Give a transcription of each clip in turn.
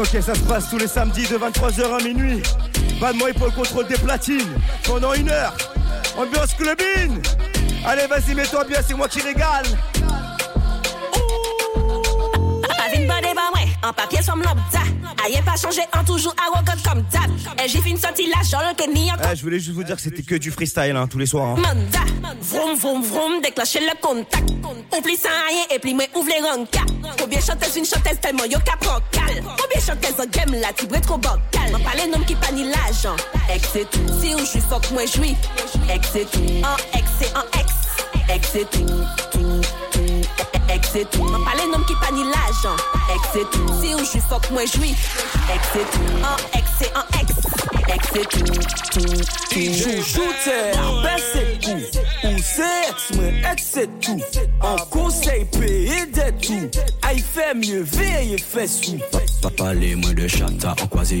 Ok, ça se passe tous les samedis de 23h à minuit. Pas de moi pour le contrôle des platines. Pendant une heure. Ambiance clubine. Allez, vas-y, mets-toi bien, c'est moi qui régale. En papier som lobda Aye pas changé en toujours arrogant comme date Et j'ai fait une sortie la jolle que ni eh, Je voulais juste vous dire que c'était que du freestyle hein, tous les soirs hein. Manda. Vroom vroom vroom déclencher le contact. Oublie ça rien et puis moi ouvre les rankas Combien chanteuse une chanteuse tellement yo cap cal Combien chanteuse en game la tibre trop bancal M'en parler nom qui pas ni l'argent. Ex c'est tout. Si ou j'suis fuck moi j'suis Ex c'est tout. En ex c'est en ex. Ex c'est tout ex tout. Parle les noms qui pas ni l'agent, ex tout. Si ou je fuck moi joui, ex et tout. En ex ex, ex tout. Tout, tout, tout. Qui joue, joue, c'est c'est ex, tout. En conseil, payé de tout. Aïe, ah, fait mieux, veille, fais sous. Papa, les moins de chata, en croisé.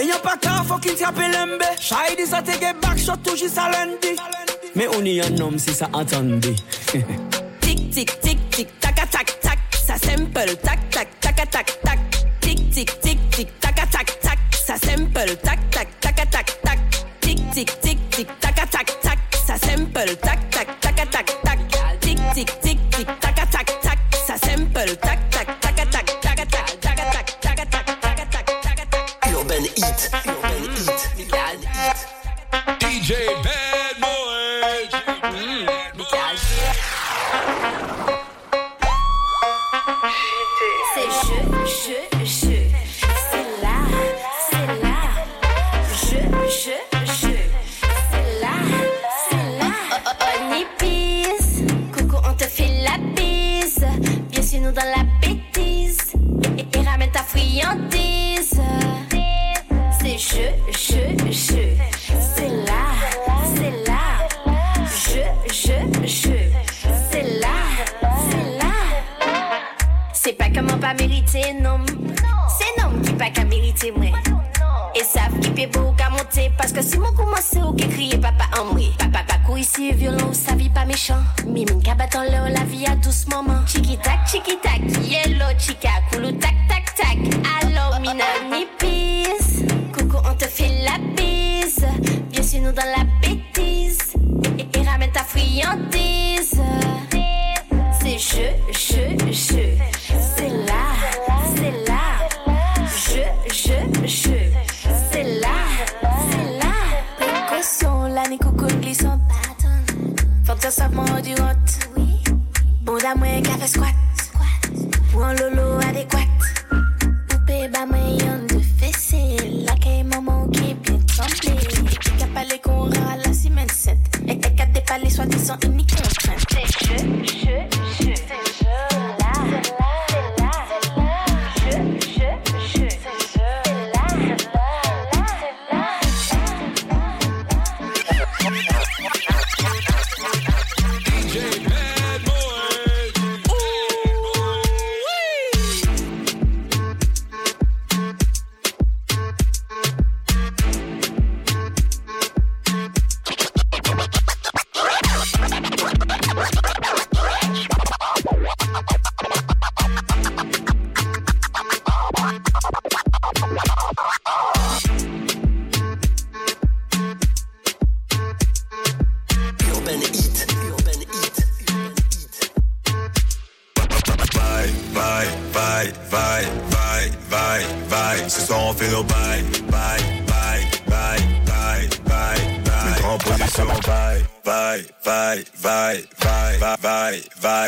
E nyon pa ka fokin ti apelembe Chay di sa tege bak shot tou jis alendi Me uni yon nom si sa atandi Tik tik tik tik taka tak tak Sa simple tak tak taka tak tak Tik tik tik tik taka tak tak Sa simple tak tak taka tak tak Tik tik tik tik taka tak tak Sa simple tak tak taka tak tak Tik tik tik Parce que si moun koumanse ou ke kriye papa amwe Papa pas kou isi violon ou sa vi pa mechan Mimin ka la vie a douz maman Chiki tak, chiki tak, yelo chica Koulou tak, tak, tak, alo mina mi pise Coucou on te fait la bise. Bien sûr nous dans la bêtise. Et, et ramène ta friandise. C'est jeu, jeu, jeu. yo sop mwen ou di rot Bonda mwen kafe squat ou an lolo adekwat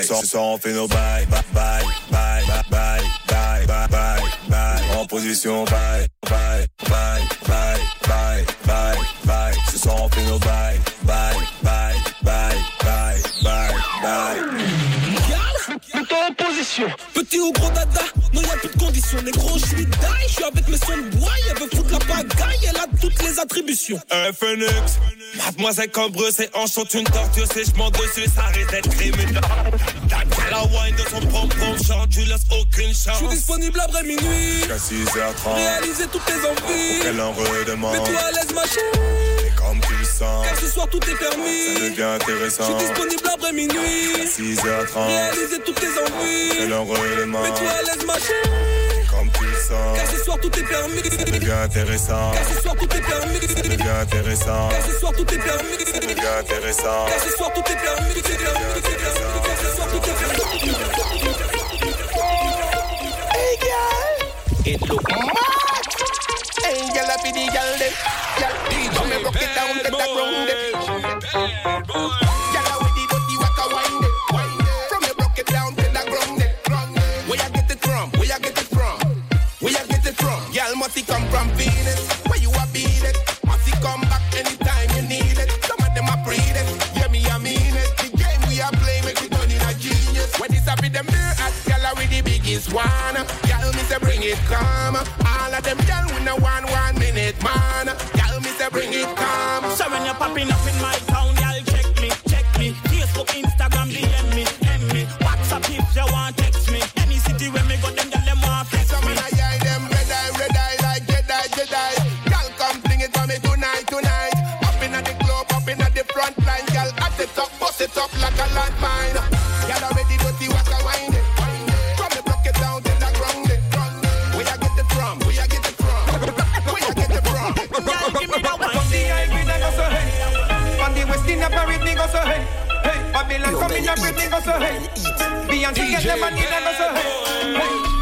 bye, soir on fait nos bye, bye, bye, bye, bye, bye, bye, bye, bye. En position, bye, bye, bye, bye, bye, bye, bye. Ce soir on fait nos bye, bye, bye, bye, bye, bye, bye. Plutôt en position. Petit ou gros dada, non y a plus de conditions. Négro, je suis die, je suis avec mes sons de bois. La elle a toutes les attributions. FNX, mademoiselle Cambreuse et en sont une torture. Si je m'en dessus, ça risque d'être criminel. La wine de son pom-pom chante, tu laisses aucune Je suis chance. disponible après minuit. Jusqu'à 6h30. Réaliser toutes tes envies. Qu'elle en redemande. Mets-toi à l'aise, ma chérie. Et comme tu le sens, Car ce soir tout est ça permis. devient Je intéressant. suis disponible après minuit. 6h30. Réaliser toutes tes envies. Qu'elle en redemande. Mets-toi à l'aise, ma chérie. Le Car ce soir tout est permis. ça devient intéressant. Car ce soir tout est permis. Ça devient intéressant. Car ce soir tout est permis. Ça devient intéressant. Car ce soir tout est permis. Permis. C'est permis. Car ce soir tout est permis. It look mad. Hey, girl, I be the girl them. Girl, come and rock it down, get that round it. Girl, me say bring it come. All of them girl with no one one minute man. Girl, me say bring it come. So when you're popping up in my Babylon come in a bread, me go so hey. Beyonce get them and go so hey.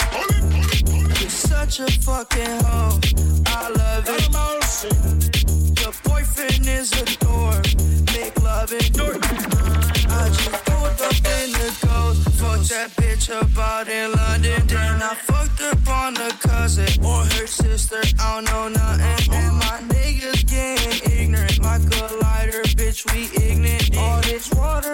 such a fucking hoe. I love it. Your boyfriend is a dork. Make love in it. I just pulled up in the ghost. Fucked that bitch about in London. Then I fucked up on her cousin or her sister. I don't know nothing. And my niggas getting ignorant. Like a lighter, bitch, we ignorant. All this water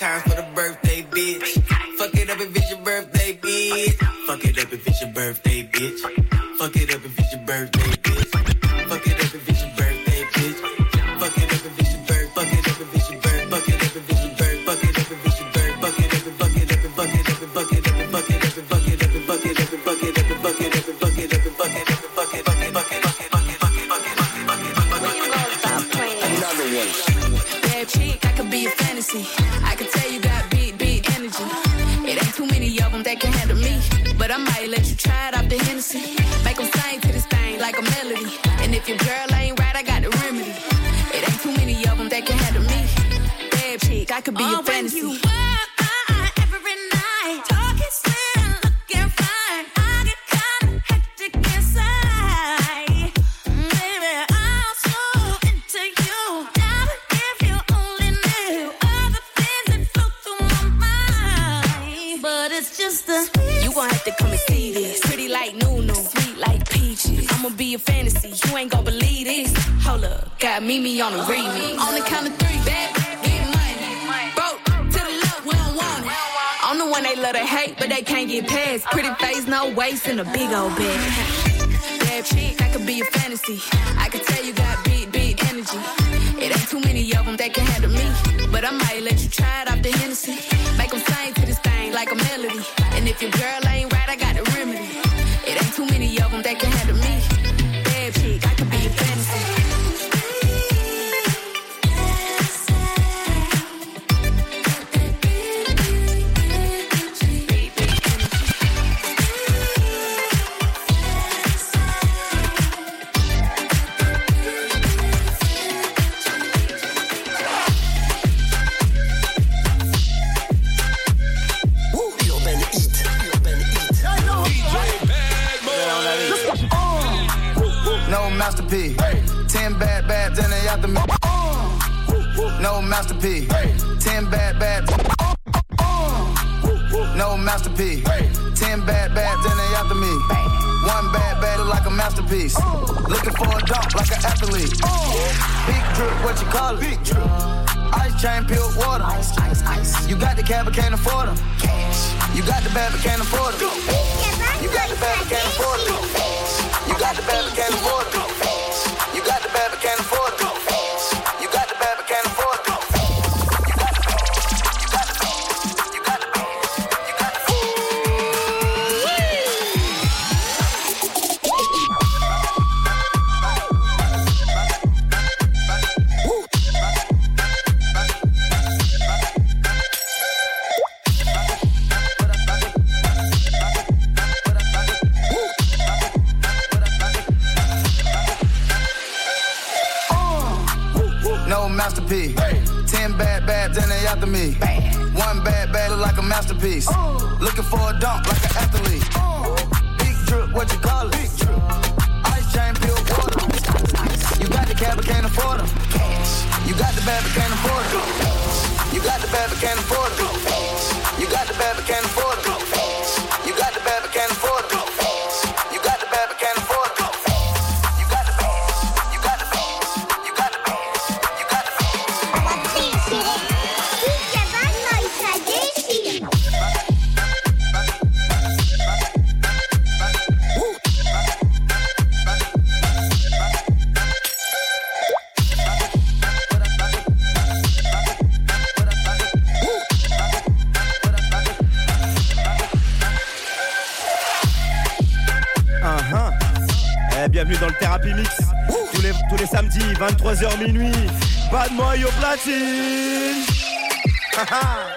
Three for the birthday bitch. Fuck it up if it's your birthday bitch. Fuck it up if it's your birthday bitch. Fuck it up if it's your birthday bitch. Fuck it up if it's your birthday bitch. Fuck it up if it's your birth. Fuck it up if it's your birth. Fuck it up if it's your birth. Fuck it up if it's your birth. Fuck it up and fuck it up fuck it up and fuck it up Another one. Bad chick, I could be a fantasy. It off the Hennessy. Make them sing to this thing like a melody. And if your girl ain't right, I got the remedy. It ain't too many of them that can handle me. Bad chick, I could be Oh, a when fantasy. you every night. Talking slim, looking fine. I get kinda hectic inside. Baby, I'm so into you. If you only knew all the things that flow through my mind. But it's just the You gon' have to come and see this. I'ma be a fantasy, you ain't gon' believe this. Hold up, got Mimi on the remix. On the count of three, bad, get money. Broke to the left, we don't want it. I'm the one they love to hate, but they can't get past. Pretty face, no waist, and a big old bag. Bad chick, I could be a fantasy. I could tell you got big, big energy. It ain't too many of them that can handle me. But I might let masterpiece. Looking for a dunk like an athlete. Big drip, what you call it? Big drip. Uh, ice chain, pure water. Ice, ice, ice. You got the cab, but can't afford them. Cash. You got the bad, but can't afford them. You got the bad, but can't afford them. You got the bad, but can't afford them. Masterpiece. Looking for a dunk like an athlete. Big drip, what you call it? Big drip. Ice chain, pure water. You got the cab, but can't afford them. You got the bad, but can't afford it. You got the bad, but can't afford it. Therapy Mix. Tous les, tous les samedis, 23h minuit. Bad au platine.